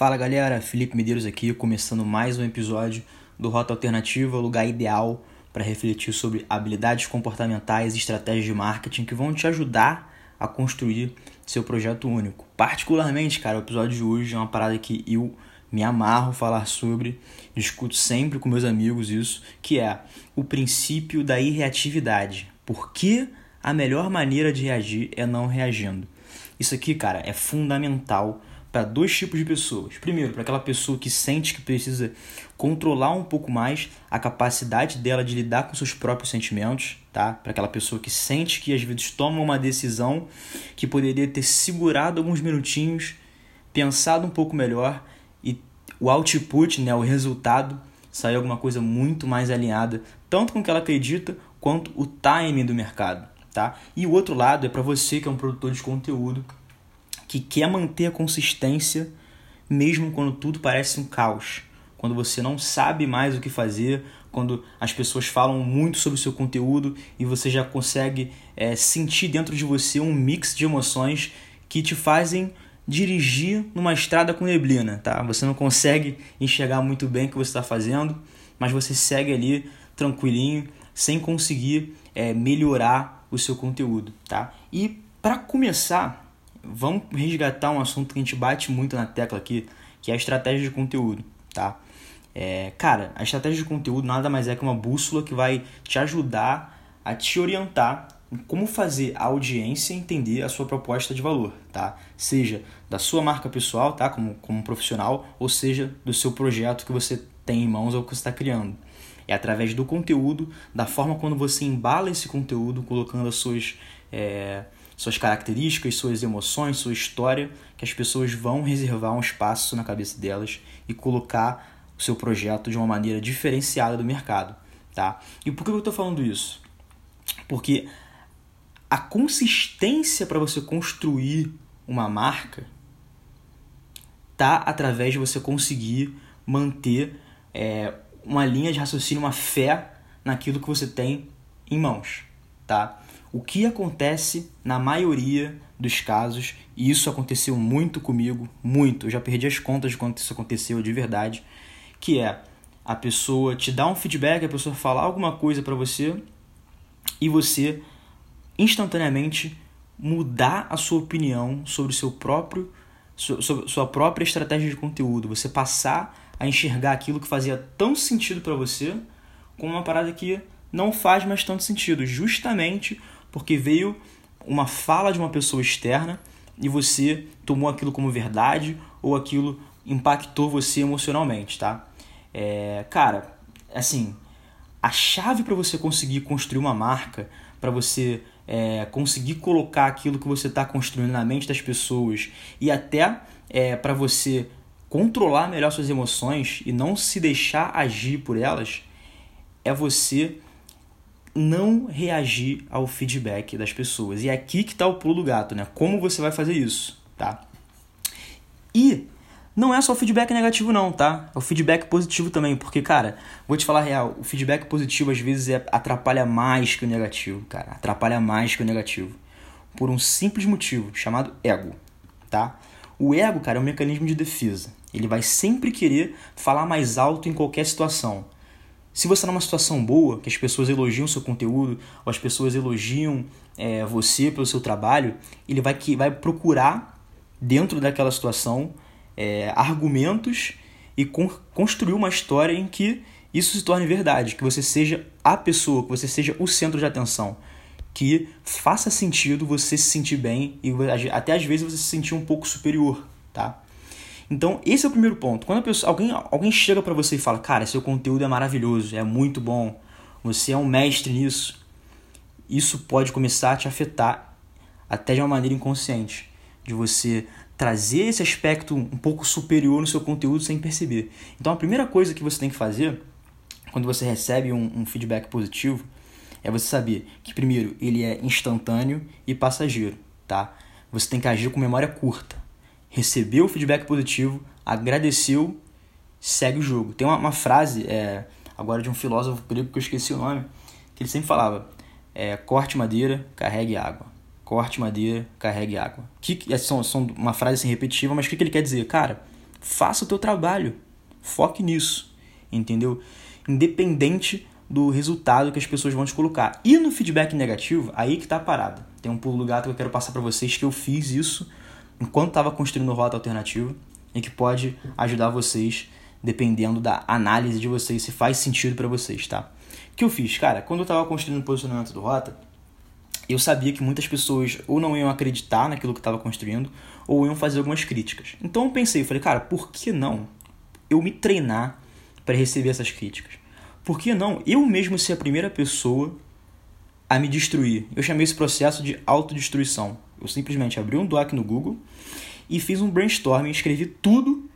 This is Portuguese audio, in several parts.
Fala galera, Felipe Medeiros aqui, começando mais um episódio do Rota Alternativa, lugar ideal para refletir sobre habilidades comportamentais e estratégias de marketing que vão te ajudar a construir seu projeto único. Particularmente, cara, o episódio de hoje é uma parada que eu me amarro falar sobre, discuto sempre com meus amigos isso, que é o princípio da irreatividade. Por que a melhor maneira de reagir é não reagindo? Isso aqui, cara, é fundamental para dois tipos de pessoas. Primeiro, para aquela pessoa que sente que precisa controlar um pouco mais a capacidade dela de lidar com seus próprios sentimentos, tá? Para aquela pessoa que sente que às vezes toma uma decisão que poderia ter segurado alguns minutinhos, pensado um pouco melhor e o output, né, o resultado, sair alguma coisa muito mais alinhada, tanto com o que ela acredita quanto o timing do mercado, tá? E o outro lado é para você que é um produtor de conteúdo que quer manter a consistência mesmo quando tudo parece um caos, quando você não sabe mais o que fazer, quando as pessoas falam muito sobre o seu conteúdo e você já consegue é, sentir dentro de você um mix de emoções que te fazem dirigir numa estrada com neblina, tá? Você não consegue enxergar muito bem o que você está fazendo, mas você segue ali tranquilinho, sem conseguir é, melhorar o seu conteúdo, tá? E para começar, vamos resgatar um assunto que a gente bate muito na tecla aqui, que é a estratégia de conteúdo, tá? É, cara, a estratégia de conteúdo nada mais é que uma bússola que vai te ajudar a te orientar em como fazer a audiência entender a sua proposta de valor, tá? Seja da sua marca pessoal, tá? Como, como profissional, ou seja do seu projeto que você tem em mãos ou que você está criando. É através do conteúdo, da forma quando você embala esse conteúdo, colocando as suas é, suas características, suas emoções, sua história, que as pessoas vão reservar um espaço na cabeça delas e colocar o seu projeto de uma maneira diferenciada do mercado, tá? E por que eu estou falando isso? Porque a consistência para você construir uma marca tá através de você conseguir manter é, uma linha de raciocínio, uma fé naquilo que você tem em mãos, tá? O que acontece na maioria dos casos, e isso aconteceu muito comigo, muito, eu já perdi as contas de quando isso aconteceu de verdade, que é a pessoa te dá um feedback, a pessoa fala alguma coisa para você e você instantaneamente mudar a sua opinião sobre o seu próprio sobre sua própria estratégia de conteúdo, você passar a enxergar aquilo que fazia tão sentido para você como uma parada que não faz mais tanto sentido, justamente porque veio uma fala de uma pessoa externa e você tomou aquilo como verdade ou aquilo impactou você emocionalmente, tá? É, cara, assim, a chave para você conseguir construir uma marca, para você é, conseguir colocar aquilo que você está construindo na mente das pessoas e até é, para você controlar melhor suas emoções e não se deixar agir por elas, é você não reagir ao feedback das pessoas. E é aqui que está o pulo do gato, né? Como você vai fazer isso, tá? E não é só feedback negativo não, tá? É o feedback positivo também, porque, cara, vou te falar a real, o feedback positivo às vezes é, atrapalha mais que o negativo, cara. Atrapalha mais que o negativo. Por um simples motivo, chamado ego, tá? O ego, cara, é um mecanismo de defesa. Ele vai sempre querer falar mais alto em qualquer situação. Se você está numa situação boa, que as pessoas elogiam seu conteúdo, ou as pessoas elogiam é, você pelo seu trabalho, ele vai, que, vai procurar, dentro daquela situação, é, argumentos e con construir uma história em que isso se torne verdade, que você seja a pessoa, que você seja o centro de atenção, que faça sentido você se sentir bem e até às vezes você se sentir um pouco superior, tá? Então, esse é o primeiro ponto. Quando pessoa, alguém, alguém chega para você e fala, cara, seu conteúdo é maravilhoso, é muito bom, você é um mestre nisso, isso pode começar a te afetar até de uma maneira inconsciente, de você trazer esse aspecto um pouco superior no seu conteúdo sem perceber. Então, a primeira coisa que você tem que fazer quando você recebe um, um feedback positivo é você saber que, primeiro, ele é instantâneo e passageiro, tá? Você tem que agir com memória curta recebeu o feedback positivo, agradeceu, segue o jogo. Tem uma, uma frase é, agora de um filósofo grego que eu esqueci o nome, que ele sempre falava: é, corte madeira, carregue água. Corte madeira, carregue água. Que, é, são, são uma frase assim repetitiva, mas o que, que ele quer dizer? Cara, faça o teu trabalho. Foque nisso, entendeu? Independente do resultado que as pessoas vão te colocar. E no feedback negativo, aí que tá a parada. Tem um pulo do gato que eu quero passar para vocês que eu fiz isso enquanto estava construindo rota alternativa e que pode ajudar vocês dependendo da análise de vocês se faz sentido para vocês, tá? O que eu fiz, cara, quando eu estava construindo o posicionamento do rota, eu sabia que muitas pessoas ou não iam acreditar naquilo que estava construindo ou iam fazer algumas críticas. Então eu pensei, eu falei, cara, por que não eu me treinar para receber essas críticas? Por que não eu mesmo ser a primeira pessoa a me destruir? Eu chamei esse processo de autodestruição. Eu simplesmente abri um doc no Google e fiz um brainstorming, escrevi tudo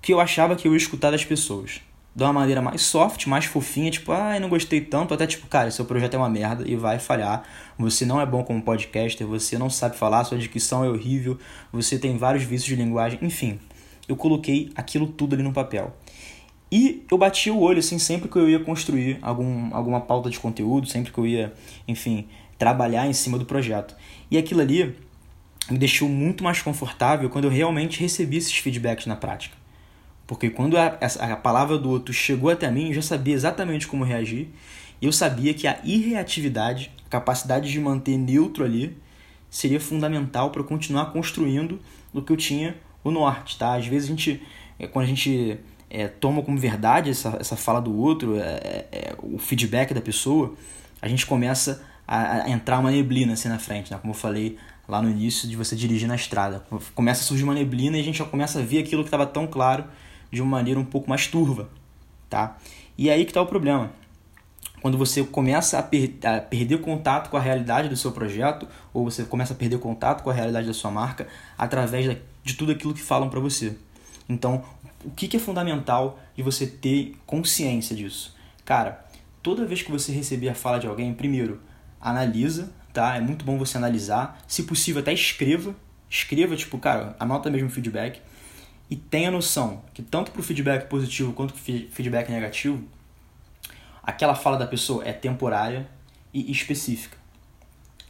que eu achava que eu ia escutar das pessoas. De uma maneira mais soft, mais fofinha, tipo, ah, eu não gostei tanto, até tipo, cara, seu projeto é uma merda e vai falhar. Você não é bom como podcaster, você não sabe falar, sua dicção é horrível, você tem vários vícios de linguagem, enfim. Eu coloquei aquilo tudo ali no papel. E eu bati o olho, assim, sempre que eu ia construir algum, alguma pauta de conteúdo, sempre que eu ia, enfim, trabalhar em cima do projeto. E aquilo ali me deixou muito mais confortável quando eu realmente recebi esses feedbacks na prática. Porque quando a, a, a palavra do outro chegou até mim, eu já sabia exatamente como reagir. E eu sabia que a irreatividade, a capacidade de manter neutro ali, seria fundamental para continuar construindo o que eu tinha o norte, tá? Às vezes a gente, é, quando a gente é, toma como verdade essa, essa fala do outro, é, é, é, o feedback da pessoa, a gente começa a, a, entrar uma neblina assim na frente, né? Como eu falei lá no início de você dirigir na estrada. Começa a surgir uma neblina e a gente já começa a ver aquilo que estava tão claro de uma maneira um pouco mais turva, tá? E aí que está o problema. Quando você começa a, per a perder contato com a realidade do seu projeto, ou você começa a perder contato com a realidade da sua marca através da, de tudo aquilo que falam para você. Então, o que, que é fundamental de você ter consciência disso? Cara, toda vez que você receber a fala de alguém, primeiro, analisa, tá? É muito bom você analisar. Se possível, até escreva. Escreva, tipo, cara, anota mesmo o feedback. E tenha noção que tanto para o feedback positivo quanto para o feedback negativo, aquela fala da pessoa é temporária e específica.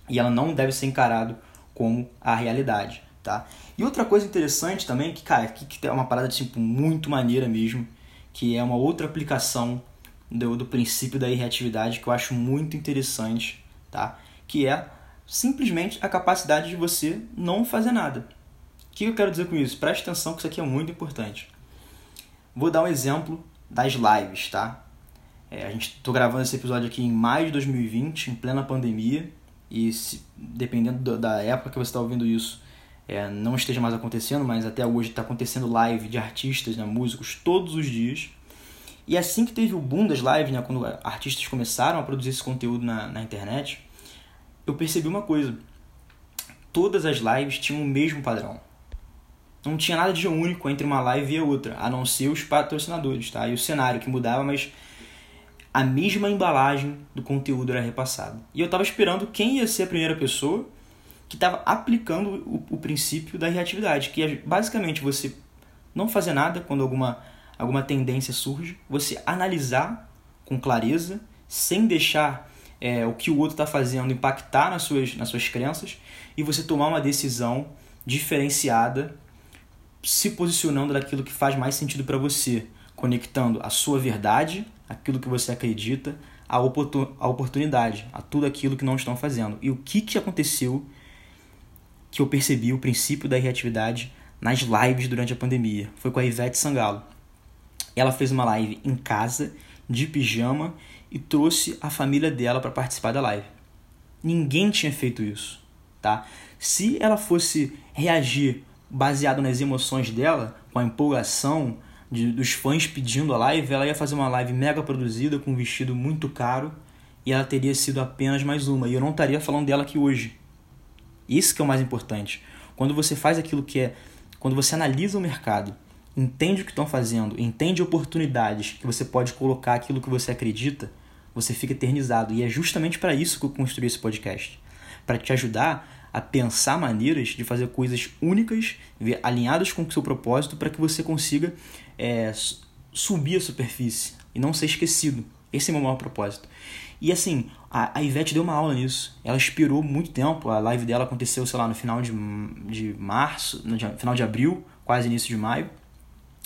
E ela não deve ser encarado como a realidade tá? E outra coisa interessante também, que, cara, que, que é uma parada, tipo, muito maneira mesmo, que é uma outra aplicação do, do princípio da irreatividade que eu acho muito interessante, tá? Que é simplesmente a capacidade de você não fazer nada. O que eu quero dizer com isso? Preste atenção que isso aqui é muito importante. Vou dar um exemplo das lives, tá? É, a gente tô gravando esse episódio aqui em maio de 2020, em plena pandemia, e se, dependendo da época que você está ouvindo isso, é, não esteja mais acontecendo, mas até hoje está acontecendo live de artistas, né, músicos, todos os dias. E assim que teve o boom das lives, né, quando artistas começaram a produzir esse conteúdo na, na internet, eu percebi uma coisa. Todas as lives tinham o mesmo padrão. Não tinha nada de único entre uma live e a outra, a não ser os patrocinadores, tá? E o cenário que mudava, mas a mesma embalagem do conteúdo era repassada. E eu estava esperando quem ia ser a primeira pessoa que estava aplicando o, o, princípio da reatividade, que é basicamente você não fazer nada quando alguma, alguma tendência surge, você analisar com clareza, sem deixar é, o que o outro está fazendo impactar nas suas, nas suas crenças, e você tomar uma decisão diferenciada, se posicionando daquilo que faz mais sentido para você, conectando a sua verdade, aquilo que você acredita, a, a oportunidade, a tudo aquilo que não estão fazendo. E o que, que aconteceu que eu percebi o princípio da reatividade nas lives durante a pandemia. Foi com a Ivete Sangalo. Ela fez uma live em casa, de pijama, e trouxe a família dela para participar da live. Ninguém tinha feito isso, tá? Se ela fosse reagir baseado nas emoções dela, com a empolgação de, dos fãs pedindo a live, ela ia fazer uma live mega produzida com um vestido muito caro e ela teria sido apenas mais uma. E eu não estaria falando dela aqui hoje. Isso que é o mais importante. Quando você faz aquilo que é, quando você analisa o mercado, entende o que estão fazendo, entende oportunidades que você pode colocar aquilo que você acredita, você fica eternizado. E é justamente para isso que eu construí esse podcast, para te ajudar a pensar maneiras de fazer coisas únicas, alinhadas com o seu propósito, para que você consiga é, subir a superfície e não ser esquecido. Esse é o meu maior propósito. E assim, a, a Ivete deu uma aula nisso. Ela inspirou muito tempo. A live dela aconteceu, sei lá, no final de, de março, no final de abril, quase início de maio.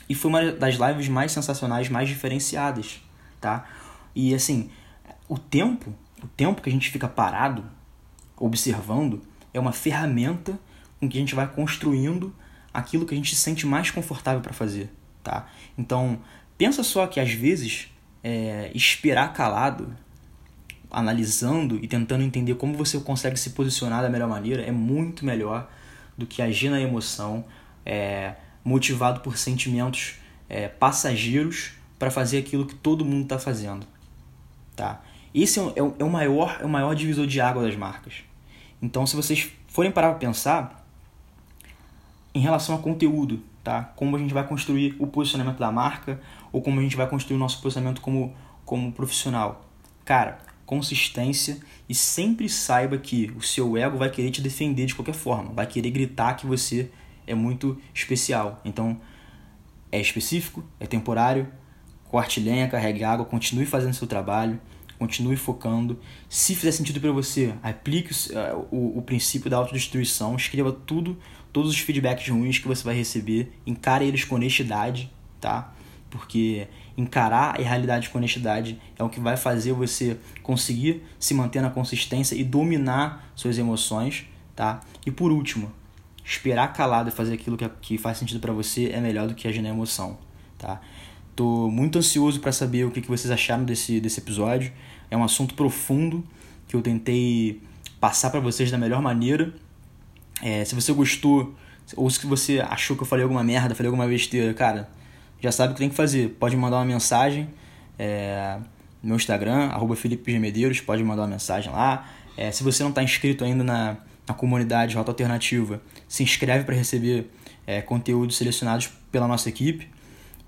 E foi uma das lives mais sensacionais, mais diferenciadas, tá? E assim, o tempo, o tempo que a gente fica parado observando é uma ferramenta com que a gente vai construindo aquilo que a gente se sente mais confortável para fazer, tá? Então, pensa só que às vezes é, esperar calado, analisando e tentando entender como você consegue se posicionar da melhor maneira é muito melhor do que agir na emoção, é, motivado por sentimentos é, passageiros para fazer aquilo que todo mundo está fazendo, tá? Esse é, é, o, é, o maior, é o maior divisor de água das marcas. Então, se vocês forem parar para pensar em relação a conteúdo, tá? Como a gente vai construir o posicionamento da marca ou como a gente vai construir o nosso posicionamento como, como profissional. Cara, consistência e sempre saiba que o seu ego vai querer te defender de qualquer forma, vai querer gritar que você é muito especial. Então, é específico, é temporário, corte lenha, carregue água, continue fazendo seu trabalho, continue focando. Se fizer sentido para você, aplique o, eh, o, o, princípio da autodestruição, escreva tudo, todos os feedbacks ruins que você vai receber, encare eles com honestidade, tá? Porque encarar a realidade com honestidade é o que vai fazer você conseguir se manter na consistência e dominar suas emoções, tá? E por último, esperar calado e fazer aquilo que, que faz sentido para você é melhor do que agir na emoção, tá? Tô muito ansioso para saber o que, que vocês acharam desse, desse episódio. É um assunto profundo que eu tentei passar para vocês da melhor maneira. É, se você gostou ou se você achou que eu falei alguma merda, falei alguma besteira, cara, já sabe o que tem que fazer. Pode mandar uma mensagem é, no meu Instagram, arroba Felipe G. Medeiros, pode mandar uma mensagem lá. É, se você não está inscrito ainda na, na comunidade Rota Alternativa, se inscreve para receber é, conteúdos selecionados pela nossa equipe.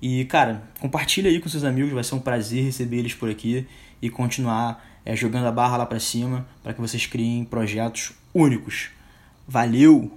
E, cara, compartilha aí com seus amigos, vai ser um prazer receber eles por aqui e continuar é, jogando a barra lá para cima para que vocês criem projetos únicos. Valeu!